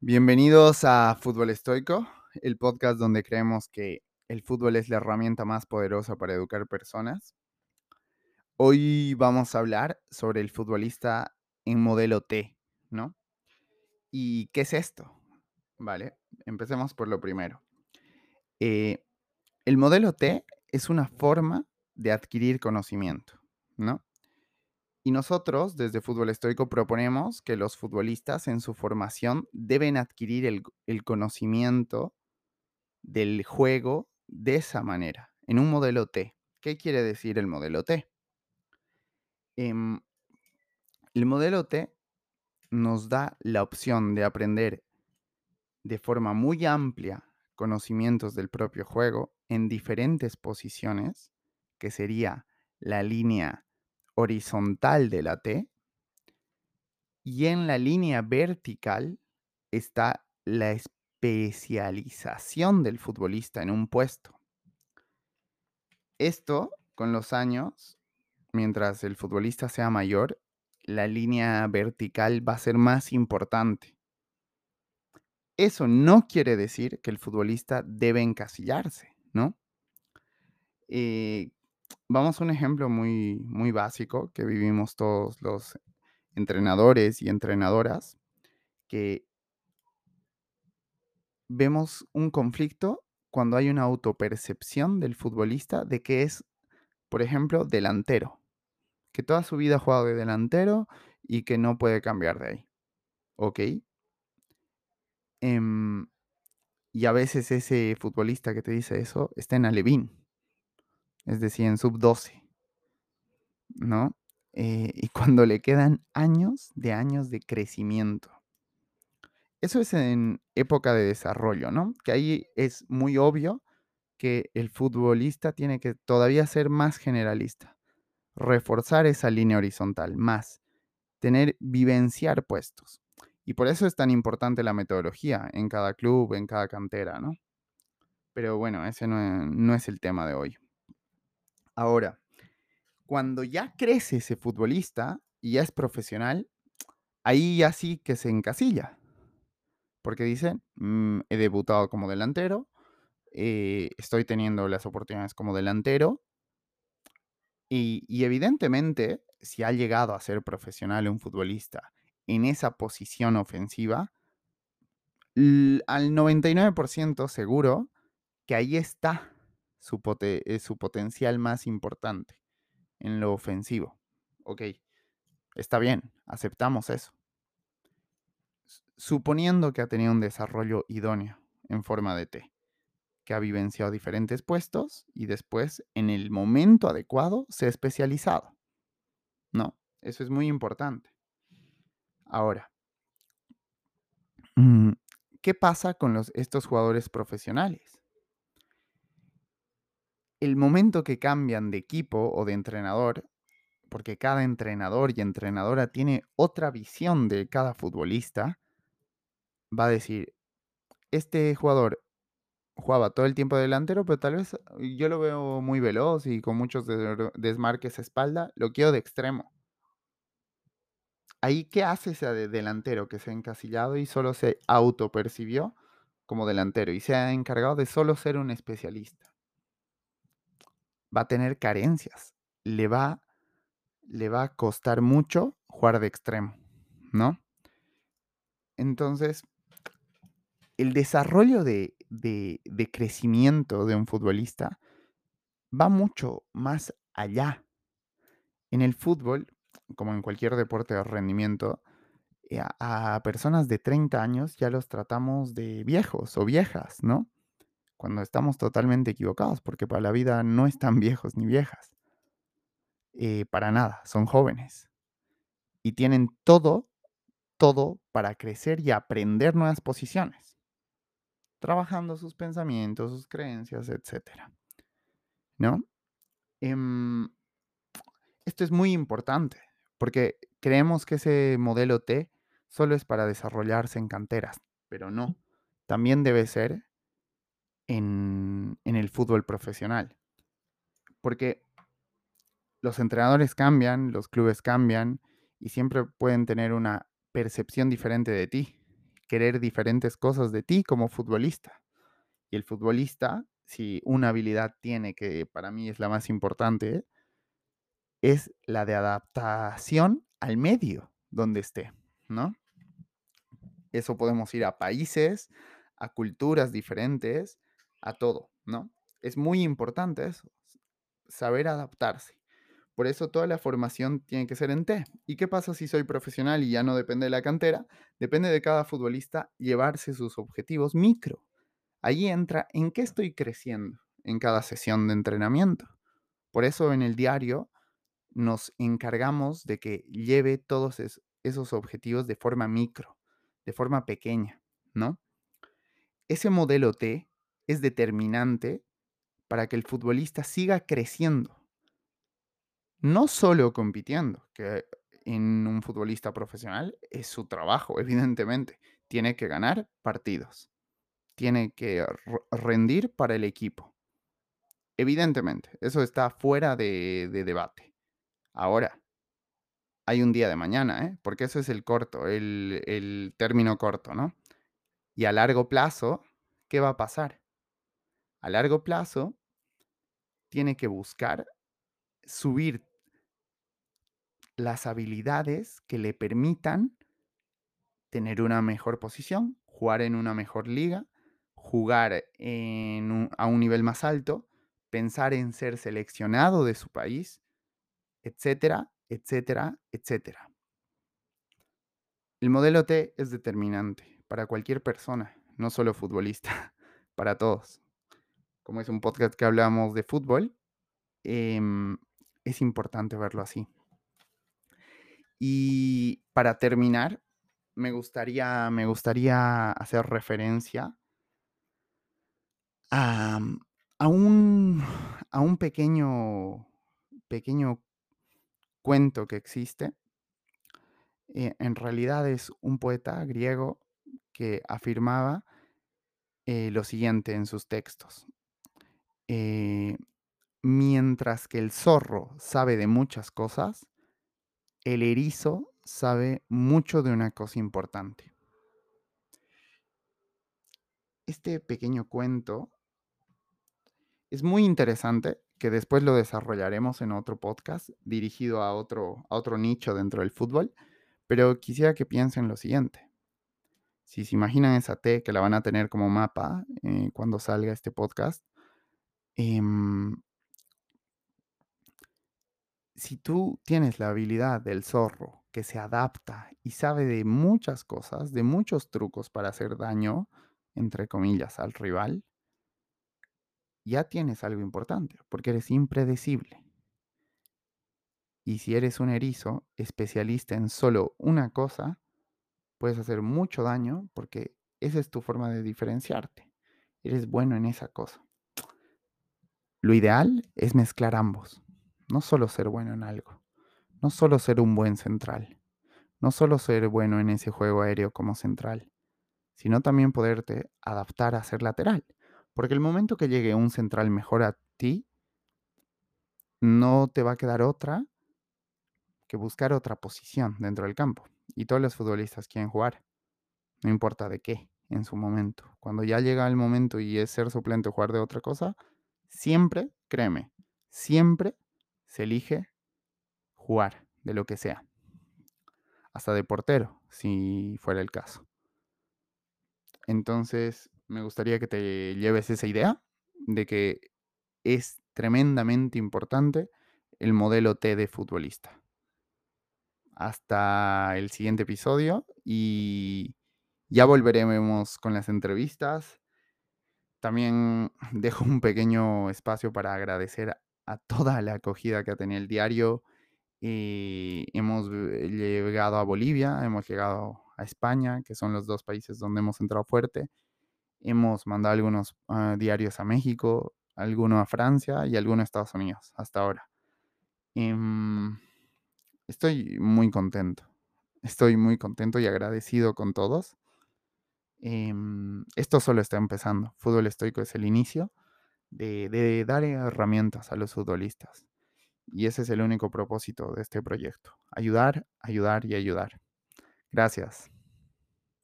Bienvenidos a Fútbol Estoico, el podcast donde creemos que el fútbol es la herramienta más poderosa para educar personas. Hoy vamos a hablar sobre el futbolista en modelo T, ¿no? ¿Y qué es esto? Vale, empecemos por lo primero. Eh, el modelo T es una forma de adquirir conocimiento, ¿no? Y nosotros, desde Fútbol Estoico, proponemos que los futbolistas en su formación deben adquirir el, conocimiento del juego de esa manera, en un modelo T. ¿Qué quiere decir el modelo T? Em, el modelo T nos da la opción de aprender de forma muy amplia conocimientos del propio juego en diferentes posiciones, que sería la línea horizontal de la T, y en la línea vertical está la especialización del futbolista en un puesto. Esto, con los años, mientras el futbolista sea mayor, la línea vertical va a ser más importante. Eso no quiere decir que el futbolista debe encasillarse, ¿no? Eh, vamos a un ejemplo muy, muy básico que vivimos todos los entrenadores y entrenadoras, que vemos un conflicto cuando hay una autopercepción del futbolista de que es, por ejemplo, delantero, que toda su vida ha jugado de delantero y que no puede cambiar de ahí. ¿Ok? Em, y a veces ese futbolista que te dice eso está en Alevín, es decir, en sub-12, ¿no? Eh, y cuando le quedan años de años de crecimiento. Eso es en época de desarrollo, ¿no? Que ahí es muy obvio que el futbolista tiene que todavía ser más generalista, reforzar esa línea horizontal, más, tener, vivenciar puestos. Y por eso es tan importante la metodología en cada club, en cada cantera, ¿no? Pero bueno, ese no es el tema de hoy. Ahora, cuando ya crece ese futbolista y ya es profesional, ahí ya sí que se encasilla. Porque dice, mm, he debutado como delantero, eh, estoy teniendo las oportunidades como delantero. Y, y evidentemente, si ha llegado a ser profesional un futbolista en esa posición ofensiva, al 99% seguro que ahí está su, pote- eh, su potencial más importante en lo ofensivo. Ok, está bien, aceptamos eso. Suponiendo que ha tenido un desarrollo idóneo en forma de T, que ha vivenciado diferentes puestos y después, en el momento adecuado, se ha especializado. No, eso es muy importante. Ahora, mm, ¿qué pasa con los, estos jugadores profesionales? El momento que cambian de equipo o de entrenador, porque cada entrenador y entrenadora tiene otra visión de cada futbolista, va a decir, este jugador jugaba todo el tiempo delantero, pero tal vez yo lo veo muy veloz y con muchos de- desmarques a espalda, lo quiero de extremo. Ahí, ¿qué hace ese de- delantero que se ha encasillado y solo se autopercibió como delantero y se ha encargado de solo ser un especialista? Va a tener carencias, le va, le va a costar mucho jugar de extremo, ¿no? Entonces, el desarrollo de, de- crecimiento de un futbolista va mucho más allá. En el fútbol, como en cualquier deporte de rendimiento, eh, a, a personas de 30 años ya los tratamos de viejos o viejas, ¿no? Cuando estamos totalmente equivocados, porque para la vida no están viejos ni viejas. Eh, para nada, son jóvenes. Y tienen todo, todo para crecer y aprender nuevas posiciones. Trabajando sus pensamientos, sus creencias, etcétera. ¿No? Em, esto es muy importante, porque creemos que ese modelo T solo es para desarrollarse en canteras, pero no. También debe ser en, el fútbol profesional. Porque los entrenadores cambian, los clubes cambian y siempre pueden tener una percepción diferente de ti. querer diferentes cosas de ti como futbolista. Y el futbolista, si una habilidad tiene que para mí es la más importante, es la de adaptación al medio donde esté, ¿no? Eso podemos ir a países, a culturas diferentes, a todo, ¿no? Es muy importante eso, saber adaptarse. Por eso toda la formación tiene que ser en T. ¿Y qué pasa si soy profesional y ya no depende de la cantera? Depende de cada futbolista llevarse sus objetivos micro. Ahí entra en qué estoy creciendo en cada sesión de entrenamiento. Por eso en el diario nos encargamos de que lleve todos esos objetivos de forma micro, de forma pequeña, ¿no? Ese modelo T es determinante para que el futbolista siga creciendo. No solo compitiendo, que en un futbolista profesional es su trabajo, evidentemente. Tiene que ganar partidos. Tiene que rendir para el equipo. Evidentemente, eso está fuera de, debate. Ahora, hay un día de mañana, ¿eh? porque eso es el corto, el, el término corto, ¿no? Y a largo plazo, ¿qué va a pasar? A largo plazo, tiene que buscar subir las habilidades que le permitan tener una mejor posición, jugar en una mejor liga, jugar a un nivel más alto, pensar en ser seleccionado de su país, etcétera, etcétera, etcétera. El modelo T es determinante para cualquier persona, no solo futbolista, para todos. Como es un podcast que hablamos de fútbol, em, es importante verlo así. Y para terminar, me gustaría, me gustaría hacer referencia a, a, un, a un pequeño, pequeño cuento que existe. Eh, en realidad es un poeta griego que afirmaba eh, lo siguiente en sus textos. Eh, mientras que el zorro sabe de muchas cosas, el erizo sabe mucho de una cosa importante. Este pequeño cuento es muy interesante, que después lo desarrollaremos en otro podcast dirigido a otro, a otro nicho dentro del fútbol, pero quisiera que piensen lo siguiente. Si se imaginan esa T que la van a tener como mapa eh, cuando salga este podcast, em, si tú tienes la habilidad del zorro que se adapta y sabe de muchas cosas, de muchos trucos para hacer daño, entre comillas, al rival, ya tienes algo importante, porque eres impredecible. Y si eres un erizo especialista en solo una cosa, puedes hacer mucho daño porque esa es tu forma de diferenciarte. Eres bueno en esa cosa. Lo ideal es mezclar ambos. No solo ser bueno en algo. No solo ser un buen central. No solo ser bueno en ese juego aéreo como central. Sino también poderte adaptar a ser lateral. Porque el momento que llegue un central mejor a ti, no te va a quedar otra que buscar otra posición dentro del campo. Y todos los futbolistas quieren jugar. No importa de qué en su momento. Cuando ya llega el momento y es ser suplente o jugar de otra cosa, siempre, créeme, siempre se elige jugar de lo que sea. Hasta de portero, si fuera el caso. Entonces, me gustaría que te lleves esa idea de que es tremendamente importante el modelo T de futbolista. Hasta el siguiente episodio y ya volveremos con las entrevistas. También dejo un pequeño espacio para agradecer a toda la acogida que ha tenido el diario. Y hemos eh, llegado a Bolivia, hemos llegado a España, que son los dos países donde hemos entrado fuerte. Hemos mandado algunos ah, diarios a México, alguno a Francia y alguno a Estados Unidos hasta ahora. Em, estoy muy contento. Estoy muy contento y agradecido con todos. Em, esto solo está empezando. Fútbol estoico es el inicio de, dar herramientas a los futbolistas. Y ese es el único propósito de este proyecto. Ayudar, ayudar y ayudar. Gracias.